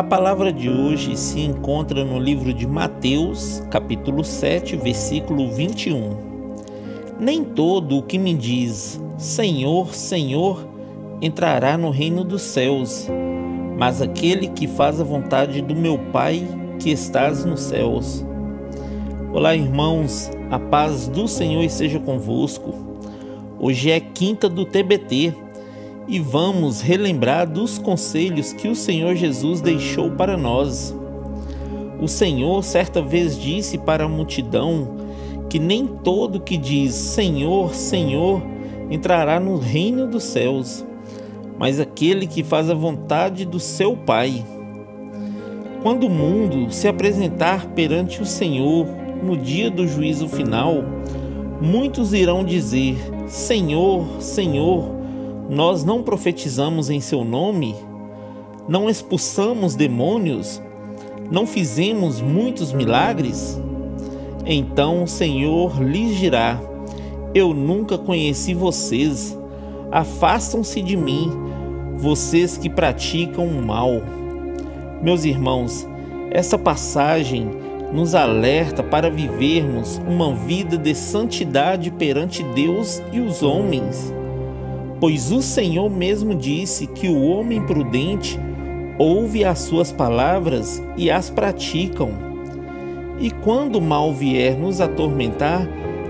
A palavra de hoje se encontra no livro de Mateus, capítulo 7, versículo 21. Nem todo o que me diz Senhor, Senhor entrará no reino dos céus, mas aquele que faz a vontade do meu Pai que estás nos céus. Olá, irmãos, a paz do Senhor esteja convosco. Hoje é quinta do TBT e vamos relembrar dos conselhos que o Senhor Jesus deixou para nós. O Senhor certa vez disse para a multidão que nem todo que diz Senhor, Senhor entrará no reino dos céus, mas aquele que faz a vontade do seu Pai. Quando o mundo se apresentar perante o Senhor no dia do juízo final, muitos irão dizer: Senhor, Senhor, nós não profetizamos em seu nome? Não expulsamos demônios? Não fizemos muitos milagres? Então o Senhor lhes dirá: Eu nunca conheci vocês. Afastam-se de mim, vocês que praticam o mal. Meus irmãos, essa passagem nos alerta para vivermos uma vida de santidade perante Deus e os homens. Pois o Senhor mesmo disse que o homem prudente ouve as suas palavras e as praticam. E quando o mal vier nos atormentar,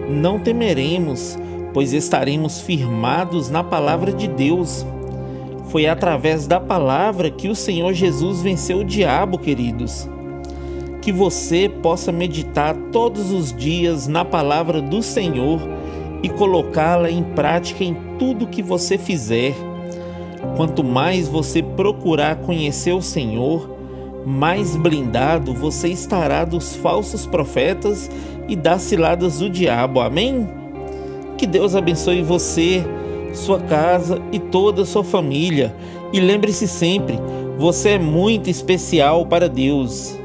não temeremos, pois estaremos firmados na palavra de Deus. Foi através da palavra que o Senhor Jesus venceu o diabo, queridos. Que você possa meditar todos os dias na palavra do Senhor e colocá-la em prática em tudo que você fizer. Quanto mais você procurar conhecer o Senhor, mais blindado você estará dos falsos profetas e das ciladas do diabo. Amém? Que Deus abençoe você, sua casa e toda a sua família. E lembre-se sempre, você é muito especial para Deus.